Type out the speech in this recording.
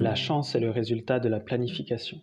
La chance est le résultat de la planification.